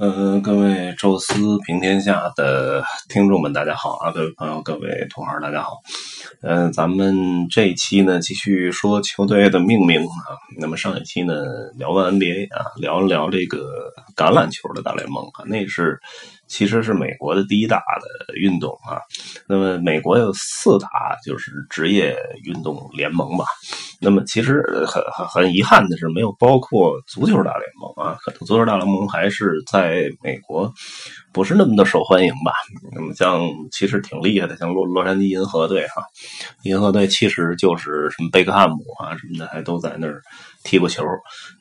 嗯，各位宙斯平天下的听众们，大家好啊！各位朋友，各位同行，大家好。嗯，咱们这一期呢，继续说球队的命名啊。那么上一期呢，聊完 NBA 啊，聊了聊这个橄榄球的大联盟啊，那是。其实是美国的第一大的运动啊，那么美国有四大就是职业运动联盟吧，那么其实很很很遗憾的是没有包括足球大联盟啊，可能足球大联盟还是在美国不是那么的受欢迎吧。那么像其实挺厉害的，像洛洛杉矶银河队哈，银河队其实就是什么贝克汉姆啊什么的还都在那儿踢过球，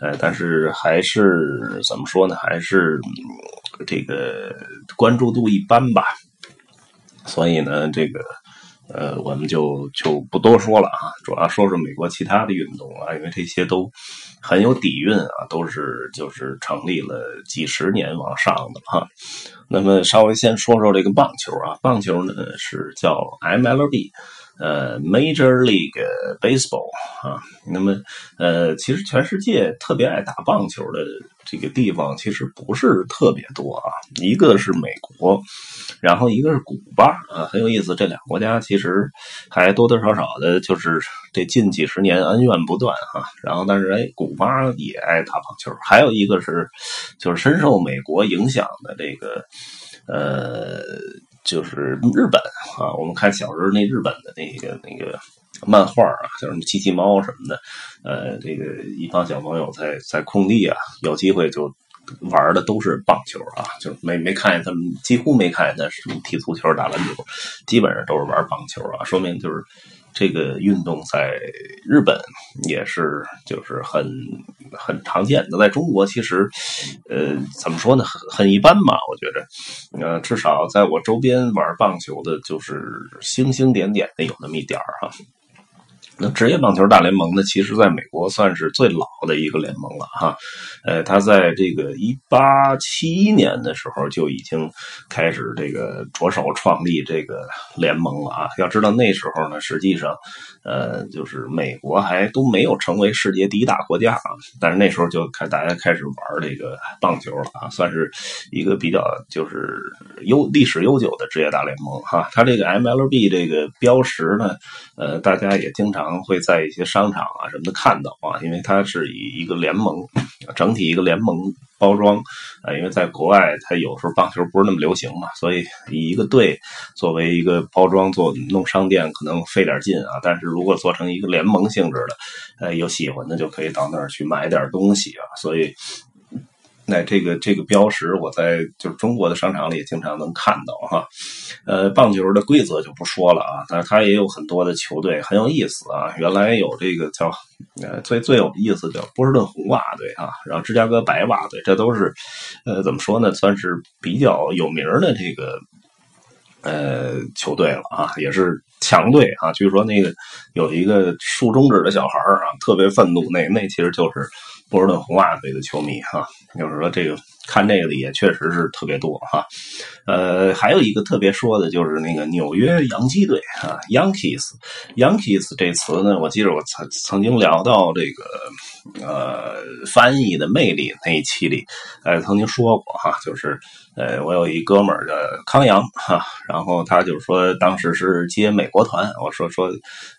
呃，但是还是怎么说呢，还是。这个关注度一般吧，所以呢，这个呃，我们就就不多说了啊，主要说说美国其他的运动啊，因为这些都很有底蕴啊，都是就是成立了几十年往上的哈。那么稍微先说说这个棒球啊，棒球呢是叫 MLB。呃，Major League Baseball 啊，那么呃，其实全世界特别爱打棒球的这个地方其实不是特别多啊。一个是美国，然后一个是古巴啊，很有意思。这两个国家其实还多多少少的，就是这近几十年恩怨不断啊。然后，但是哎，古巴也爱打棒球。还有一个是，就是深受美国影响的这个呃。就是日本啊，我们看小时候那日本的那个那个漫画啊，叫什么机器猫什么的，呃，这个一帮小朋友在在空地啊，有机会就玩的都是棒球啊，就没没看见他们，几乎没看见他什么踢足球、打篮球，基本上都是玩棒球啊，说明就是。这个运动在日本也是就是很很常见的，在中国其实，呃，怎么说呢，很很一般吧，我觉得，呃，至少在我周边玩棒球的，就是星星点点的有那么一点儿哈。那职业棒球大联盟呢，其实在美国算是最老的一个联盟了哈。呃，他在这个一八七一年的时候就已经开始这个着手创立这个联盟了啊。要知道那时候呢，实际上，呃，就是美国还都没有成为世界第一大国家啊。但是那时候就开大家开始玩这个棒球了啊，算是一个比较就是悠历史悠久的职业大联盟哈。它这个 MLB 这个标识呢，呃，大家也经常。会在一些商场啊什么的看到啊，因为它是以一个联盟整体一个联盟包装啊，因为在国外它有时候棒球不是那么流行嘛，所以以一个队作为一个包装做弄商店可能费点劲啊，但是如果做成一个联盟性质的，呃，有喜欢的就可以到那儿去买点东西啊，所以。那这个这个标识，我在就是中国的商场里也经常能看到哈。呃，棒球的规则就不说了啊，但是它也有很多的球队很有意思啊。原来有这个叫呃最最有意思叫波士顿红袜队啊，然后芝加哥白袜队，这都是呃怎么说呢，算是比较有名的这个呃球队了啊，也是强队啊。据说那个有一个竖中指的小孩啊，特别愤怒，那那其实就是。波士顿红袜队的球迷哈，就是说这个看这个的也确实是特别多哈。呃，还有一个特别说的就是那个纽约洋基队啊，Yankees，Yankees 这词呢，我记得我曾曾经聊到这个呃翻译的魅力那一期里，呃曾经说过哈，就是呃我有一哥们儿叫康阳哈，然后他就说当时是接美国团，我说说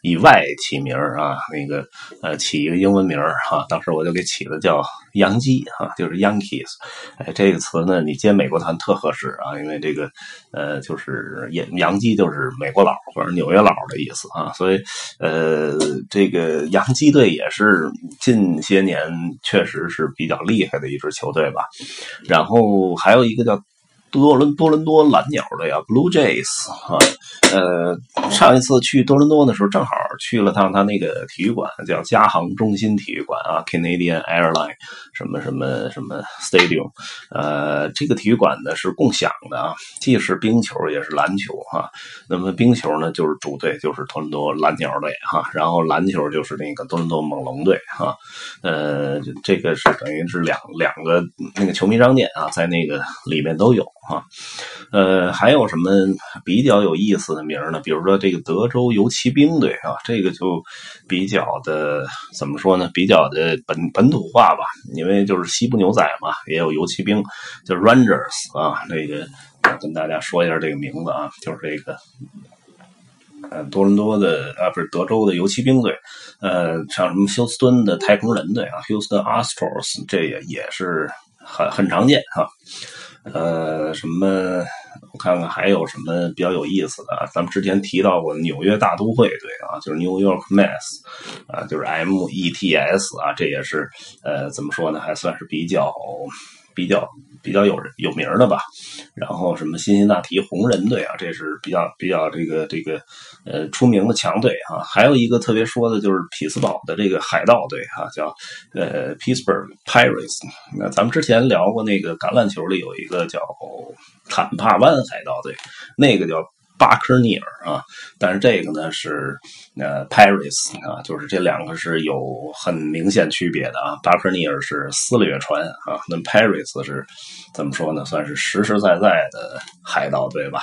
以外起名啊，那个呃起一个英文名哈，当时我就给起。了叫杨基哈，就是 Yankees，哎，这个词呢，你接美国团特合适啊，因为这个呃，就是洋洋基就是美国佬或者纽约佬的意思啊，所以呃，这个杨基队也是近些年确实是比较厉害的一支球队吧。然后还有一个叫多伦多伦多蓝鸟队啊，Blue Jays 啊。呃，上一次去多伦多的时候，正好去了趟他那个体育馆，叫加航中心体育馆啊，Canadian Airline 什么什么什么 Stadium。呃，这个体育馆呢是共享的啊，既是冰球也是篮球哈。那么冰球呢就是主队就是多伦多蓝鸟队哈，然后篮球就是那个多伦多猛龙队哈。呃，这个是等于是两两个那个球迷商店啊，在那个里面都有啊。呃，还有什么比较有意思的名呢？比如说这个德州游骑兵队啊，这个就比较的怎么说呢？比较的本本土化吧，因为就是西部牛仔嘛，也有游骑兵，就是 Rangers 啊。这个跟大家说一下这个名字啊，就是这个。呃，多伦多的啊，不是德州的游骑兵队，呃，像什么休斯敦的太空人队啊，Houston Astros，这也也是很很常见啊。呃，什么？我看看还有什么比较有意思的？咱们之前提到过纽约大都会对啊，就是 New York m a s s 啊，就是 METS 啊，这也是呃，怎么说呢？还算是比较比较。比较有有名的吧，然后什么辛辛那提红人队啊，这是比较比较这个这个呃出名的强队啊。还有一个特别说的就是匹兹堡的这个海盗队啊，叫呃 Pittsburgh Pirates。那咱们之前聊过那个橄榄球里有一个叫坦帕湾海盗队，那个叫。巴克尼尔啊，但是这个呢是呃 Paris 啊，就是这两个是有很明显区别的啊。巴克尼尔是撕裂船啊，那 Paris 是怎么说呢？算是实实在在的海盗对吧？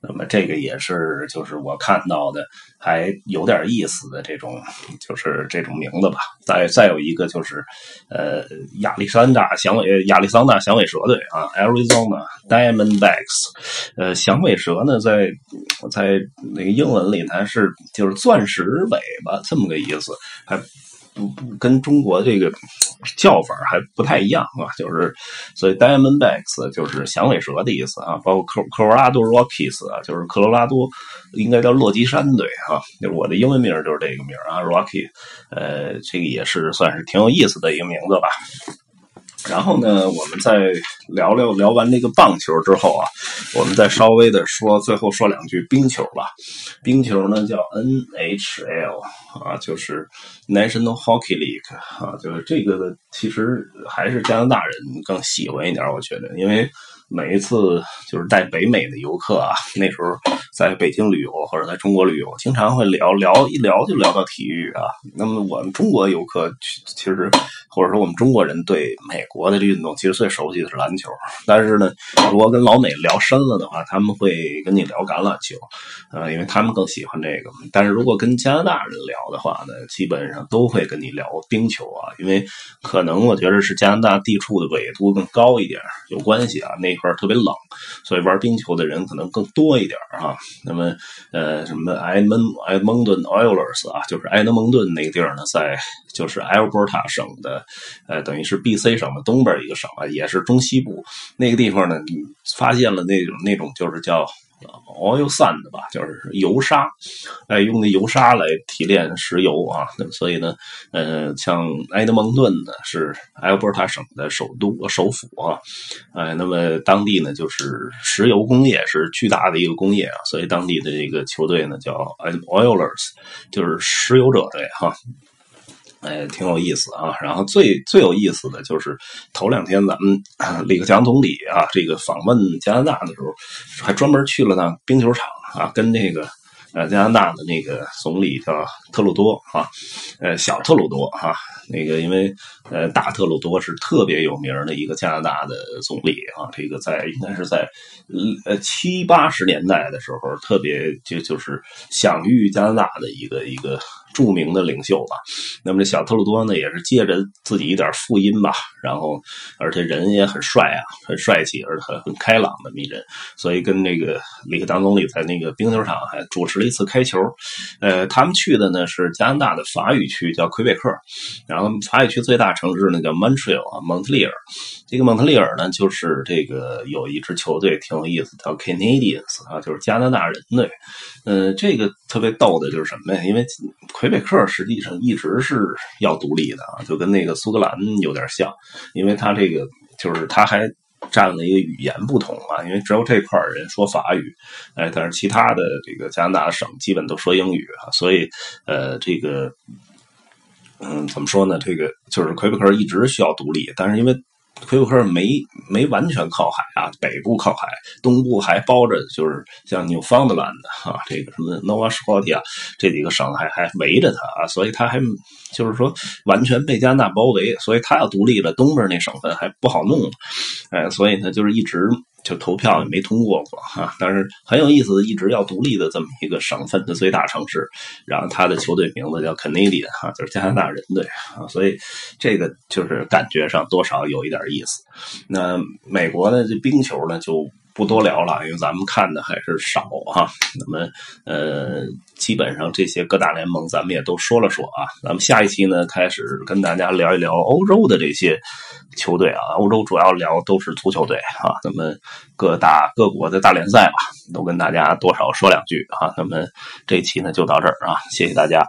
那么这个也是就是我看到的。还有点意思的这种，就是这种名字吧。再再有一个就是，呃，亚历山大响尾亚历桑大响尾蛇队啊，Arizona Diamondbacks。呃，响尾蛇呢，在我在那个英文里它是就是钻石尾巴这么个意思，还。不不跟中国这个叫法还不太一样啊，就是所以 Diamondbacks 就是响尾蛇的意思啊，包括科科罗拉多 Rockies 啊，就是科罗拉多应该叫洛基山队啊，就是我的英文名就是这个名啊，Rocky，呃，这个也是算是挺有意思的一个名字吧。然后呢，我们再聊聊聊完那个棒球之后啊，我们再稍微的说，最后说两句冰球吧。冰球呢叫 NHL 啊，就是 National Hockey League 啊，就是这个的，其实还是加拿大人更喜欢一点，我觉得，因为。每一次就是带北美的游客啊，那时候在北京旅游或者在中国旅游，经常会聊聊一聊就聊到体育啊。那么我们中国游客其实或者说我们中国人对美国的这运动其实最熟悉的是篮球，但是呢，如果跟老美聊深了的话，他们会跟你聊橄榄球，呃，因为他们更喜欢这个。但是如果跟加拿大人聊的话呢，基本上都会跟你聊冰球啊，因为可能我觉得是加拿大地处的纬度更高一点有关系啊。那块特别冷，所以玩冰球的人可能更多一点啊。那么，呃，什么埃蒙埃蒙顿 Oilers 啊，就是埃德蒙顿那个地儿呢，在就是 Alberta 省的，呃，等于是 BC 省的东边一个省啊，也是中西部那个地方呢，发现了那种那种就是叫。Oil sand 吧，就是油砂，哎，用那油砂来提炼石油啊。所以呢，呃，像埃德蒙顿呢是埃尔伯塔省的首都首府啊，哎，那么当地呢就是石油工业是巨大的一个工业啊，所以当地的这个球队呢叫 oilers，就是石油者队哈。哎，挺有意思啊！然后最最有意思的就是头两天咱们李克强总理啊，这个访问加拿大的时候，还专门去了趟冰球场啊，跟那个呃加拿大的那个总理叫特鲁多啊，呃小特鲁多哈，那个因为呃大特鲁多是特别有名的一个加拿大的总理啊，这个在应该是在呃七八十年代的时候，特别就就是享誉加拿大的一个一个。著名的领袖吧，那么这小特鲁多呢，也是借着自己一点福音吧，然后而且人也很帅啊，很帅气，而且很很开朗的迷人，所以跟那个李克强总理在那个冰球场还主持了一次开球。呃，他们去的呢是加拿大的法语区，叫魁北克，然后法语区最大城市呢叫 Montreal 啊，蒙特利尔。这个蒙特利尔呢，就是这个有一支球队挺有意思，叫 Canadians 啊，就是加拿大人队。呃，这个特别逗的就是什么呀？因为魁北克实际上一直是要独立的啊，就跟那个苏格兰有点像，因为他这个就是他还占了一个语言不同啊，因为只有这块人说法语，哎，但是其他的这个加拿大省基本都说英语啊，所以呃，这个嗯，怎么说呢？这个就是魁北克一直需要独立，但是因为。魁北克没没完全靠海啊，北部靠海，东部还包着，就是像纽方德兰的哈，这个什么 Nova Scotia 这几个省还还围着它啊，所以它还就是说完全被加拿大包围，所以它要独立了，东边那省份还不好弄，哎，所以呢就是一直就投票也没通过过哈，但是很有意思，一直要独立的这么一个省份的最大城市，然后他的球队名字叫 Canadian 哈，就是加拿大人队啊，所以这个就是感觉上多少有一点意思。那美国呢，这冰球呢就。不多聊了，因为咱们看的还是少哈。那么，呃，基本上这些各大联盟咱们也都说了说啊。咱们下一期呢，开始跟大家聊一聊欧洲的这些球队啊。欧洲主要聊都是足球队啊。那么各大各国的大联赛吧，都跟大家多少说两句啊。那么这期呢就到这儿啊，谢谢大家。